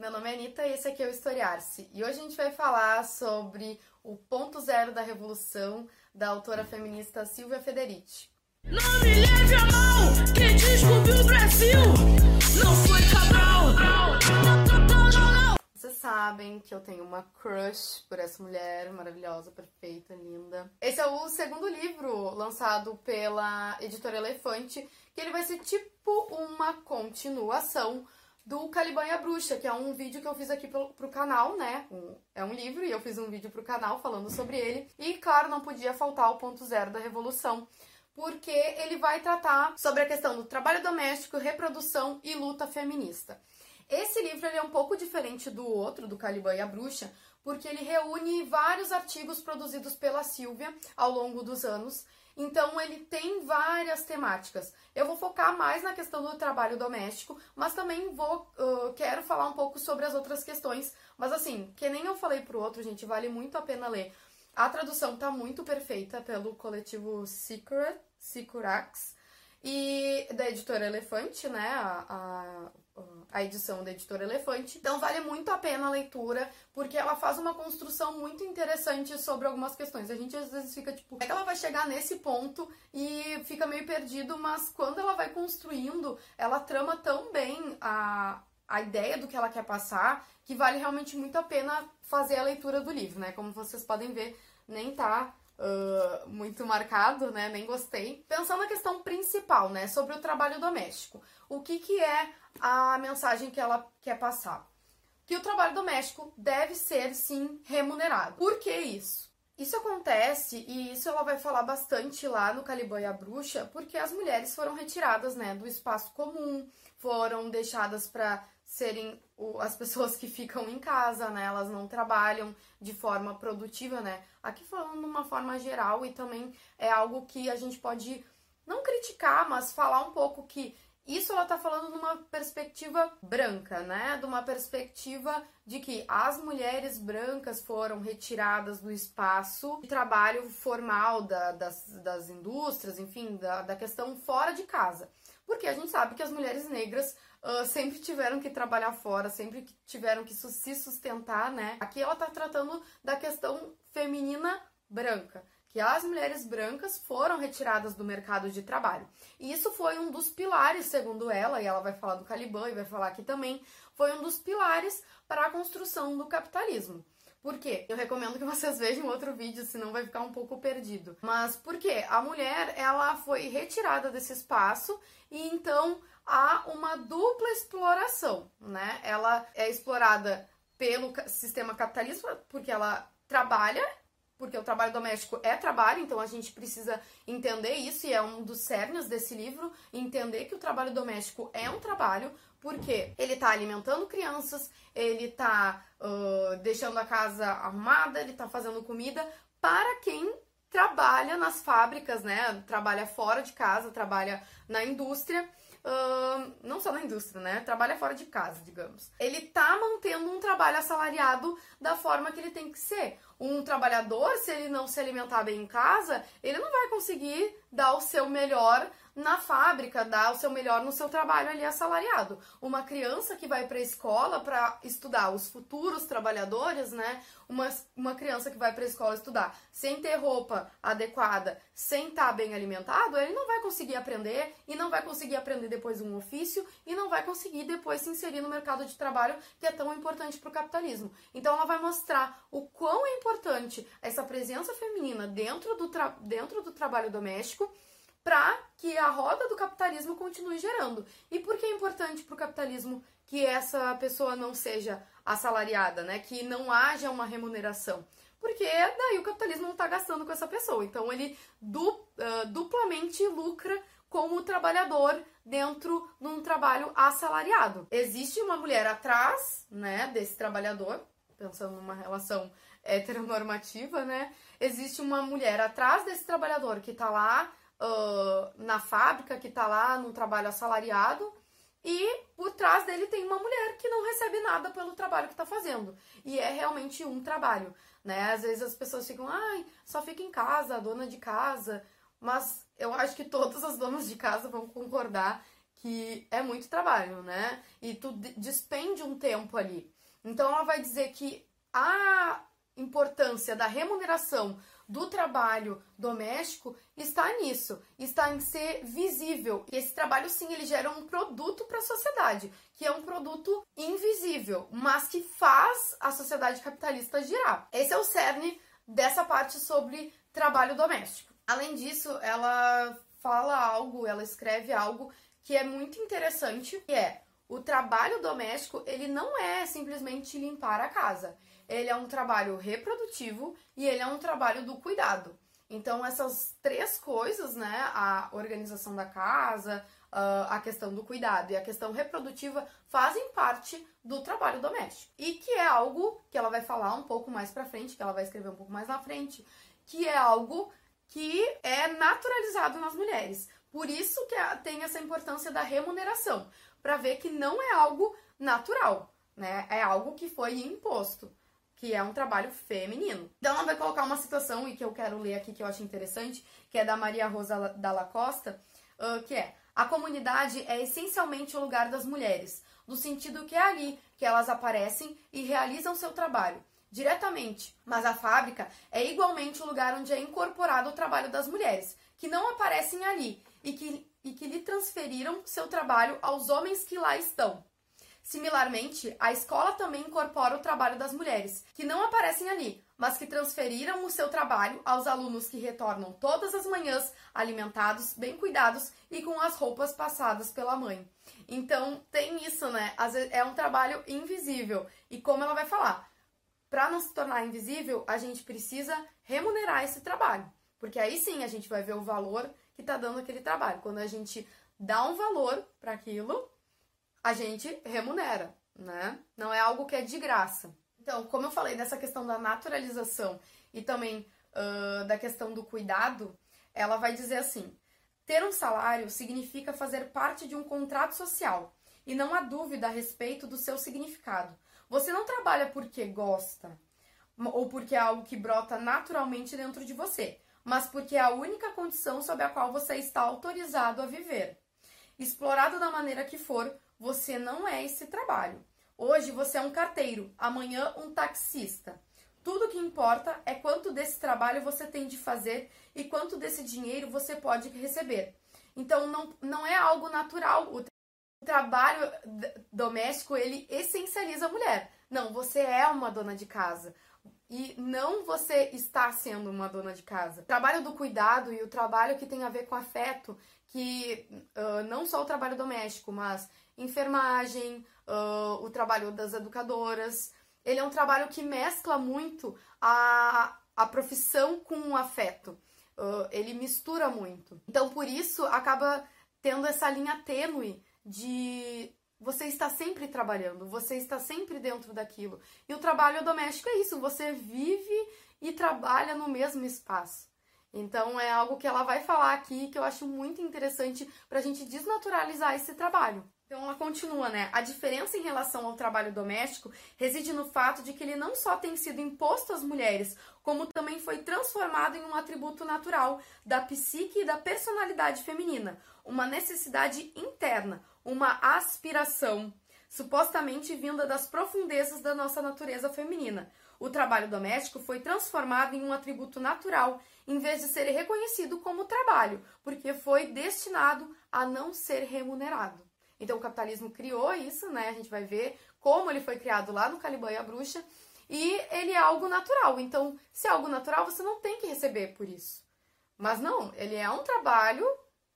meu nome é Anitta e esse aqui é o Historiar-se. E hoje a gente vai falar sobre o ponto zero da revolução da autora feminista Silvia Federici. Não me leve a mal, quem descobriu o Brasil não foi Cabral. Vocês sabem que eu tenho uma crush por essa mulher maravilhosa, perfeita, linda. Esse é o segundo livro lançado pela editora Elefante, que ele vai ser tipo uma continuação do Caliban e a Bruxa, que é um vídeo que eu fiz aqui pro, pro canal, né? Um, é um livro e eu fiz um vídeo pro canal falando sobre ele. E, claro, não podia faltar o ponto zero da revolução, porque ele vai tratar sobre a questão do trabalho doméstico, reprodução e luta feminista. Esse livro ele é um pouco diferente do outro, do Caliban e a Bruxa, porque ele reúne vários artigos produzidos pela Silvia ao longo dos anos. Então ele tem várias temáticas. Eu vou focar mais na questão do trabalho doméstico, mas também vou uh, quero falar um pouco sobre as outras questões. Mas assim, que nem eu falei pro outro, gente, vale muito a pena ler. A tradução tá muito perfeita pelo coletivo Secret, Securax e da editora Elefante, né? A, a, a edição da editora Elefante. Então vale muito a pena a leitura, porque ela faz uma construção muito interessante sobre algumas questões. A gente às vezes fica tipo, é que ela vai chegar nesse ponto e fica meio perdido, mas quando ela vai construindo, ela trama tão bem a, a ideia do que ela quer passar que vale realmente muito a pena fazer a leitura do livro, né? Como vocês podem ver, nem tá Uh, muito marcado, né? Nem gostei. Pensando na questão principal, né? Sobre o trabalho doméstico. O que, que é a mensagem que ela quer passar? Que o trabalho doméstico deve ser, sim, remunerado. Por que isso? Isso acontece, e isso ela vai falar bastante lá no Caliban e a Bruxa, porque as mulheres foram retiradas, né, do espaço comum, foram deixadas para serem as pessoas que ficam em casa, né? Elas não trabalham de forma produtiva, né? Aqui falando de uma forma geral e também é algo que a gente pode não criticar, mas falar um pouco que isso ela tá falando numa perspectiva branca, né? De uma perspectiva de que as mulheres brancas foram retiradas do espaço de trabalho formal da, das, das indústrias, enfim, da, da questão fora de casa. Porque a gente sabe que as mulheres negras uh, sempre tiveram que trabalhar fora, sempre tiveram que se sustentar, né? Aqui ela tá tratando da questão feminina branca, que as mulheres brancas foram retiradas do mercado de trabalho. E isso foi um dos pilares, segundo ela, e ela vai falar do Caliban e vai falar aqui também, foi um dos pilares para a construção do capitalismo. Por quê? Eu recomendo que vocês vejam outro vídeo, senão vai ficar um pouco perdido. Mas por quê? A mulher, ela foi retirada desse espaço e então há uma dupla exploração, né? Ela é explorada pelo sistema capitalista porque ela trabalha, porque o trabalho doméstico é trabalho, então a gente precisa entender isso e é um dos cernes desse livro, entender que o trabalho doméstico é um trabalho, porque ele está alimentando crianças, ele está uh, deixando a casa arrumada, ele está fazendo comida para quem trabalha nas fábricas, né? Trabalha fora de casa, trabalha na indústria. Não só na indústria, né? Trabalha fora de casa, digamos. Ele tá mantendo um trabalho assalariado da forma que ele tem que ser. Um trabalhador, se ele não se alimentar bem em casa, ele não vai conseguir dar o seu melhor na fábrica, dar o seu melhor no seu trabalho ali assalariado. Uma criança que vai para a escola para estudar, os futuros trabalhadores, né? Uma, uma criança que vai para a escola estudar sem ter roupa adequada, sem estar tá bem alimentado, ele não vai conseguir aprender e não vai conseguir aprender depois um ofício e não vai conseguir depois se inserir no mercado de trabalho que é tão importante para o capitalismo. Então ela vai mostrar o quão é importante essa presença feminina dentro do, dentro do trabalho doméstico para que a roda do capitalismo continue gerando. E por que é importante para o capitalismo que essa pessoa não seja assalariada, né? Que não haja uma remuneração? Porque daí o capitalismo não está gastando com essa pessoa. Então ele du, uh, duplamente lucra como trabalhador dentro de um trabalho assalariado. Existe uma mulher atrás, né, desse trabalhador, pensando numa relação heteronormativa, né? Existe uma mulher atrás desse trabalhador que está lá uh, na fábrica, que tá lá no trabalho assalariado, e por trás dele tem uma mulher que não recebe nada pelo trabalho que está fazendo. E é realmente um trabalho, né? Às vezes as pessoas ficam, ai, só fica em casa, dona de casa. Mas eu acho que todas as donas de casa vão concordar que é muito trabalho, né? E tu despende um tempo ali. Então ela vai dizer que a importância da remuneração do trabalho doméstico está nisso, está em ser visível. E esse trabalho sim, ele gera um produto para a sociedade, que é um produto invisível, mas que faz a sociedade capitalista girar. Esse é o cerne dessa parte sobre trabalho doméstico. Além disso, ela fala algo, ela escreve algo que é muito interessante, que é o trabalho doméstico, ele não é simplesmente limpar a casa ele é um trabalho reprodutivo e ele é um trabalho do cuidado. Então, essas três coisas, né, a organização da casa, a questão do cuidado e a questão reprodutiva, fazem parte do trabalho doméstico. E que é algo que ela vai falar um pouco mais pra frente, que ela vai escrever um pouco mais na frente, que é algo que é naturalizado nas mulheres. Por isso que tem essa importância da remuneração, para ver que não é algo natural, né? É algo que foi imposto que é um trabalho feminino. Então ela vai colocar uma situação, e que eu quero ler aqui que eu acho interessante, que é da Maria Rosa Dalla Costa, uh, que é a comunidade é essencialmente o lugar das mulheres, no sentido que é ali que elas aparecem e realizam seu trabalho diretamente, mas a fábrica é igualmente o lugar onde é incorporado o trabalho das mulheres, que não aparecem ali e que, e que lhe transferiram seu trabalho aos homens que lá estão. Similarmente, a escola também incorpora o trabalho das mulheres, que não aparecem ali, mas que transferiram o seu trabalho aos alunos que retornam todas as manhãs alimentados, bem cuidados e com as roupas passadas pela mãe. Então, tem isso, né? É um trabalho invisível. E como ela vai falar, para não se tornar invisível, a gente precisa remunerar esse trabalho. Porque aí sim a gente vai ver o valor que está dando aquele trabalho. Quando a gente dá um valor para aquilo, a gente remunera, né? Não é algo que é de graça. Então, como eu falei dessa questão da naturalização e também uh, da questão do cuidado, ela vai dizer assim: ter um salário significa fazer parte de um contrato social e não há dúvida a respeito do seu significado. Você não trabalha porque gosta ou porque é algo que brota naturalmente dentro de você, mas porque é a única condição sob a qual você está autorizado a viver. Explorado da maneira que for, você não é esse trabalho. Hoje você é um carteiro, amanhã um taxista. Tudo que importa é quanto desse trabalho você tem de fazer e quanto desse dinheiro você pode receber. Então não, não é algo natural. O trabalho doméstico ele essencializa a mulher. Não, você é uma dona de casa. E não você está sendo uma dona de casa. O trabalho do cuidado e o trabalho que tem a ver com afeto, que uh, não só o trabalho doméstico, mas enfermagem, uh, o trabalho das educadoras. Ele é um trabalho que mescla muito a, a profissão com o afeto. Uh, ele mistura muito. Então, por isso, acaba tendo essa linha tênue de você está sempre trabalhando, você está sempre dentro daquilo. E o trabalho doméstico é isso, você vive e trabalha no mesmo espaço. Então é algo que ela vai falar aqui que eu acho muito interessante para a gente desnaturalizar esse trabalho. Então ela continua, né? A diferença em relação ao trabalho doméstico reside no fato de que ele não só tem sido imposto às mulheres, como também foi transformado em um atributo natural da psique e da personalidade feminina, uma necessidade interna, uma aspiração, supostamente vinda das profundezas da nossa natureza feminina. O trabalho doméstico foi transformado em um atributo natural, em vez de ser reconhecido como trabalho, porque foi destinado a não ser remunerado. Então o capitalismo criou isso, né? A gente vai ver como ele foi criado lá no Caliban e a Bruxa. E ele é algo natural. Então, se é algo natural, você não tem que receber por isso. Mas não, ele é um trabalho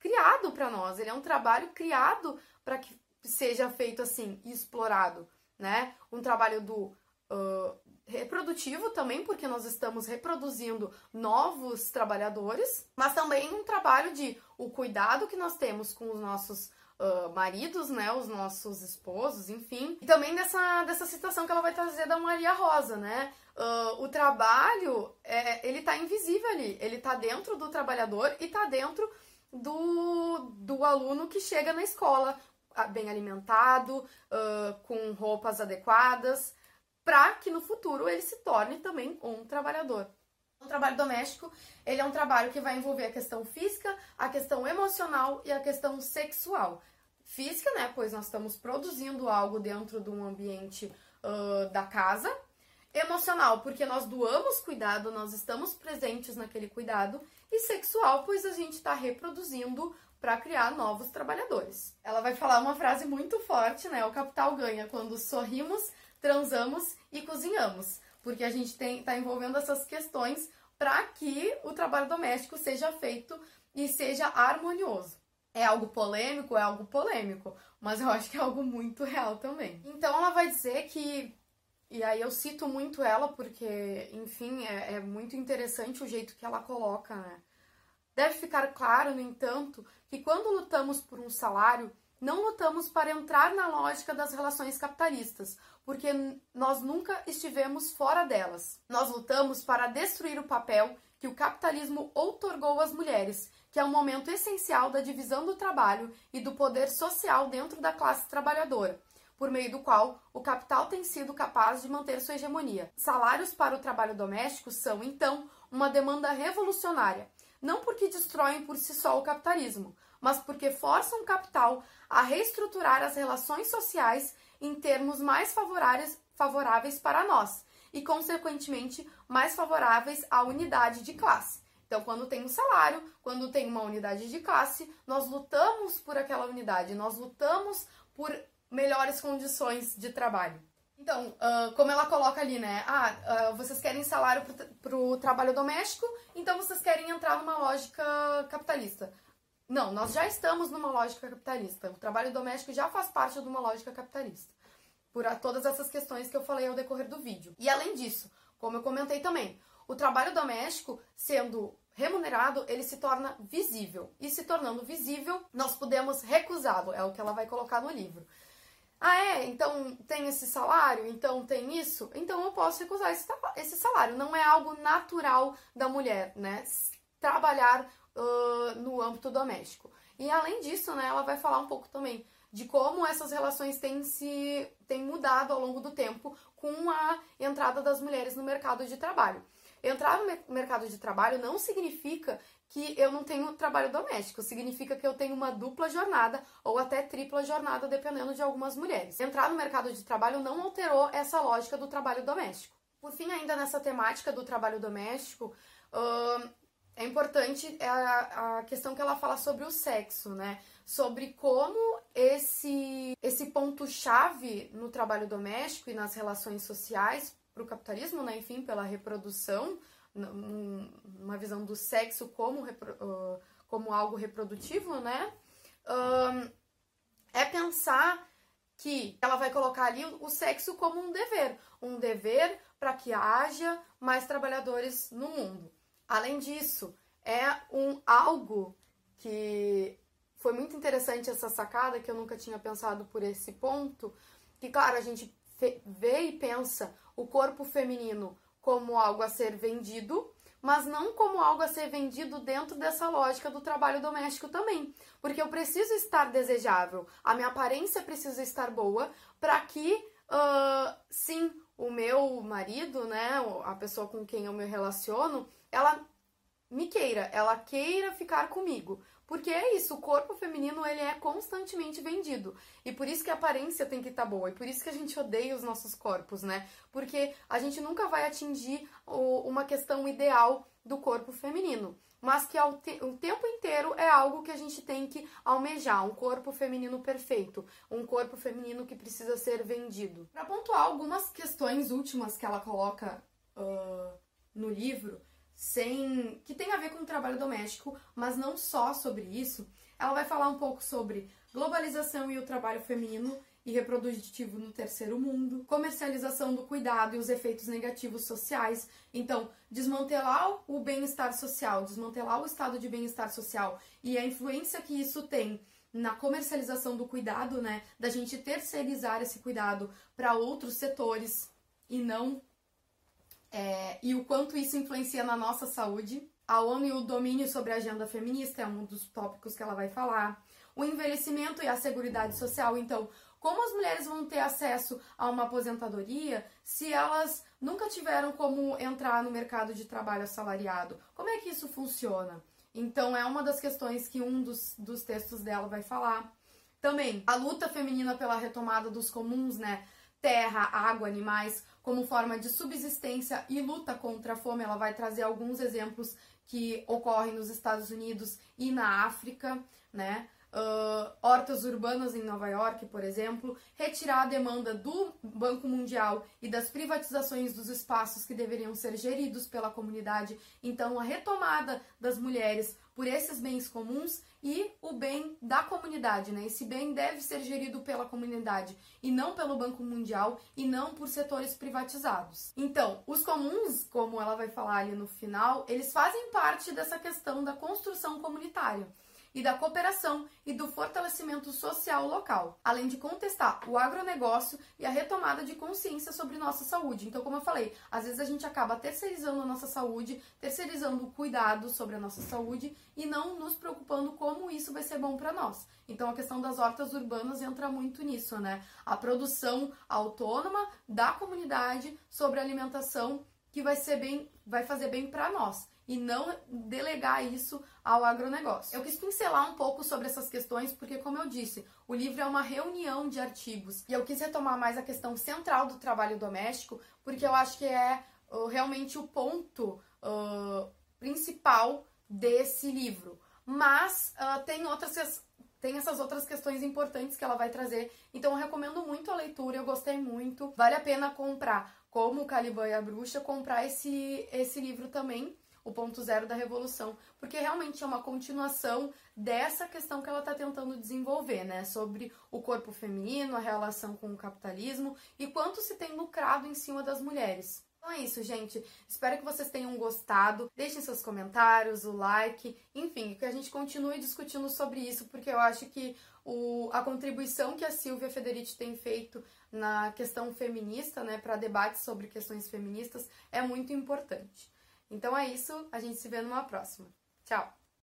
criado para nós. Ele é um trabalho criado para que seja feito assim, explorado, né? Um trabalho do uh, reprodutivo também, porque nós estamos reproduzindo novos trabalhadores, mas também um trabalho de o cuidado que nós temos com os nossos uh, maridos, né, os nossos esposos, enfim. E também dessa, dessa situação que ela vai trazer da Maria Rosa, né? Uh, o trabalho, é, ele tá invisível ali, ele tá dentro do trabalhador e tá dentro do, do aluno que chega na escola bem alimentado, uh, com roupas adequadas, para que no futuro ele se torne também um trabalhador. O trabalho doméstico, ele é um trabalho que vai envolver a questão física, a questão emocional e a questão sexual. física, né? Pois nós estamos produzindo algo dentro de um ambiente uh, da casa. Emocional, porque nós doamos cuidado, nós estamos presentes naquele cuidado. E sexual, pois a gente está reproduzindo para criar novos trabalhadores. Ela vai falar uma frase muito forte, né? O capital ganha quando sorrimos, transamos e cozinhamos, porque a gente está envolvendo essas questões para que o trabalho doméstico seja feito e seja harmonioso. É algo polêmico? É algo polêmico, mas eu acho que é algo muito real também. Então ela vai dizer que, e aí eu cito muito ela porque, enfim, é, é muito interessante o jeito que ela coloca, né? Deve ficar claro, no entanto, que quando lutamos por um salário, não lutamos para entrar na lógica das relações capitalistas, porque nós nunca estivemos fora delas. Nós lutamos para destruir o papel que o capitalismo outorgou às mulheres, que é um momento essencial da divisão do trabalho e do poder social dentro da classe trabalhadora, por meio do qual o capital tem sido capaz de manter sua hegemonia. Salários para o trabalho doméstico são, então, uma demanda revolucionária não porque destroem por si só o capitalismo, mas porque forçam o capital a reestruturar as relações sociais em termos mais favoráveis, favoráveis para nós e, consequentemente, mais favoráveis à unidade de classe. Então, quando tem um salário, quando tem uma unidade de classe, nós lutamos por aquela unidade, nós lutamos por melhores condições de trabalho. Então, uh, como ela coloca ali, né? Ah, uh, vocês querem salário para o trabalho doméstico, então vocês querem entrar numa lógica capitalista. Não, nós já estamos numa lógica capitalista. O trabalho doméstico já faz parte de uma lógica capitalista. Por todas essas questões que eu falei ao decorrer do vídeo. E além disso, como eu comentei também, o trabalho doméstico, sendo remunerado, ele se torna visível. E se tornando visível, nós podemos recusá-lo. É o que ela vai colocar no livro. Ah, é? Então tem esse salário? Então tem isso? Então eu posso recusar esse salário. Não é algo natural da mulher, né? Trabalhar no âmbito doméstico. E além disso, né, ela vai falar um pouco também de como essas relações têm se têm mudado ao longo do tempo com a entrada das mulheres no mercado de trabalho. Entrar no mercado de trabalho não significa que eu não tenho trabalho doméstico, significa que eu tenho uma dupla jornada ou até tripla jornada, dependendo de algumas mulheres. Entrar no mercado de trabalho não alterou essa lógica do trabalho doméstico. Por fim, ainda nessa temática do trabalho doméstico, uh, é importante a, a questão que ela fala sobre o sexo, né? Sobre como esse, esse ponto-chave no trabalho doméstico e nas relações sociais para o capitalismo, né? Enfim, pela reprodução uma visão do sexo como, como algo reprodutivo, né? é pensar que ela vai colocar ali o sexo como um dever, um dever para que haja mais trabalhadores no mundo. Além disso, é um algo que foi muito interessante essa sacada que eu nunca tinha pensado por esse ponto, que claro, a gente vê e pensa o corpo feminino como algo a ser vendido, mas não como algo a ser vendido dentro dessa lógica do trabalho doméstico também. Porque eu preciso estar desejável, a minha aparência precisa estar boa para que, uh, sim, o meu marido, né, a pessoa com quem eu me relaciono, ela me queira, ela queira ficar comigo. Porque é isso, o corpo feminino ele é constantemente vendido. E por isso que a aparência tem que estar tá boa. E por isso que a gente odeia os nossos corpos, né? Porque a gente nunca vai atingir o, uma questão ideal do corpo feminino. Mas que ao te o tempo inteiro é algo que a gente tem que almejar. Um corpo feminino perfeito. Um corpo feminino que precisa ser vendido. Para pontuar algumas questões últimas que ela coloca uh, no livro sem que tem a ver com o trabalho doméstico, mas não só sobre isso. Ela vai falar um pouco sobre globalização e o trabalho feminino e reprodutivo no terceiro mundo, comercialização do cuidado e os efeitos negativos sociais. Então, desmantelar o bem-estar social, desmantelar o estado de bem-estar social e a influência que isso tem na comercialização do cuidado, né? Da gente terceirizar esse cuidado para outros setores e não é, e o quanto isso influencia na nossa saúde. A ONU e o domínio sobre a agenda feminista é um dos tópicos que ela vai falar. O envelhecimento e a seguridade social. Então, como as mulheres vão ter acesso a uma aposentadoria se elas nunca tiveram como entrar no mercado de trabalho assalariado? Como é que isso funciona? Então, é uma das questões que um dos, dos textos dela vai falar. Também a luta feminina pela retomada dos comuns, né? Terra, água, animais, como forma de subsistência e luta contra a fome. Ela vai trazer alguns exemplos que ocorrem nos Estados Unidos e na África, né? uh, hortas urbanas em Nova York, por exemplo, retirar a demanda do Banco Mundial e das privatizações dos espaços que deveriam ser geridos pela comunidade. Então, a retomada das mulheres por esses bens comuns e o bem da comunidade, né? Esse bem deve ser gerido pela comunidade e não pelo Banco Mundial e não por setores privatizados. Então, os comuns, como ela vai falar ali no final, eles fazem parte dessa questão da construção comunitária e da cooperação e do fortalecimento social local, além de contestar o agronegócio e a retomada de consciência sobre nossa saúde. Então, como eu falei, às vezes a gente acaba terceirizando a nossa saúde, terceirizando o cuidado sobre a nossa saúde e não nos preocupando como isso vai ser bom para nós. Então, a questão das hortas urbanas entra muito nisso, né? A produção autônoma da comunidade sobre alimentação que vai ser bem, vai fazer bem para nós e não delegar isso ao agronegócio. Eu quis pincelar um pouco sobre essas questões porque, como eu disse, o livro é uma reunião de artigos e eu quis retomar mais a questão central do trabalho doméstico porque eu acho que é uh, realmente o ponto uh, principal desse livro. Mas uh, tem outras tem essas outras questões importantes que ela vai trazer. Então eu recomendo muito a leitura, eu gostei muito. Vale a pena comprar, como o Caliban e a Bruxa, comprar esse, esse livro também o ponto zero da revolução, porque realmente é uma continuação dessa questão que ela está tentando desenvolver, né? Sobre o corpo feminino, a relação com o capitalismo e quanto se tem lucrado em cima das mulheres. Então é isso, gente. Espero que vocês tenham gostado. Deixem seus comentários, o like, enfim, que a gente continue discutindo sobre isso, porque eu acho que o, a contribuição que a Silvia Federici tem feito na questão feminista, né, para debates sobre questões feministas, é muito importante. Então é isso, a gente se vê numa próxima. Tchau!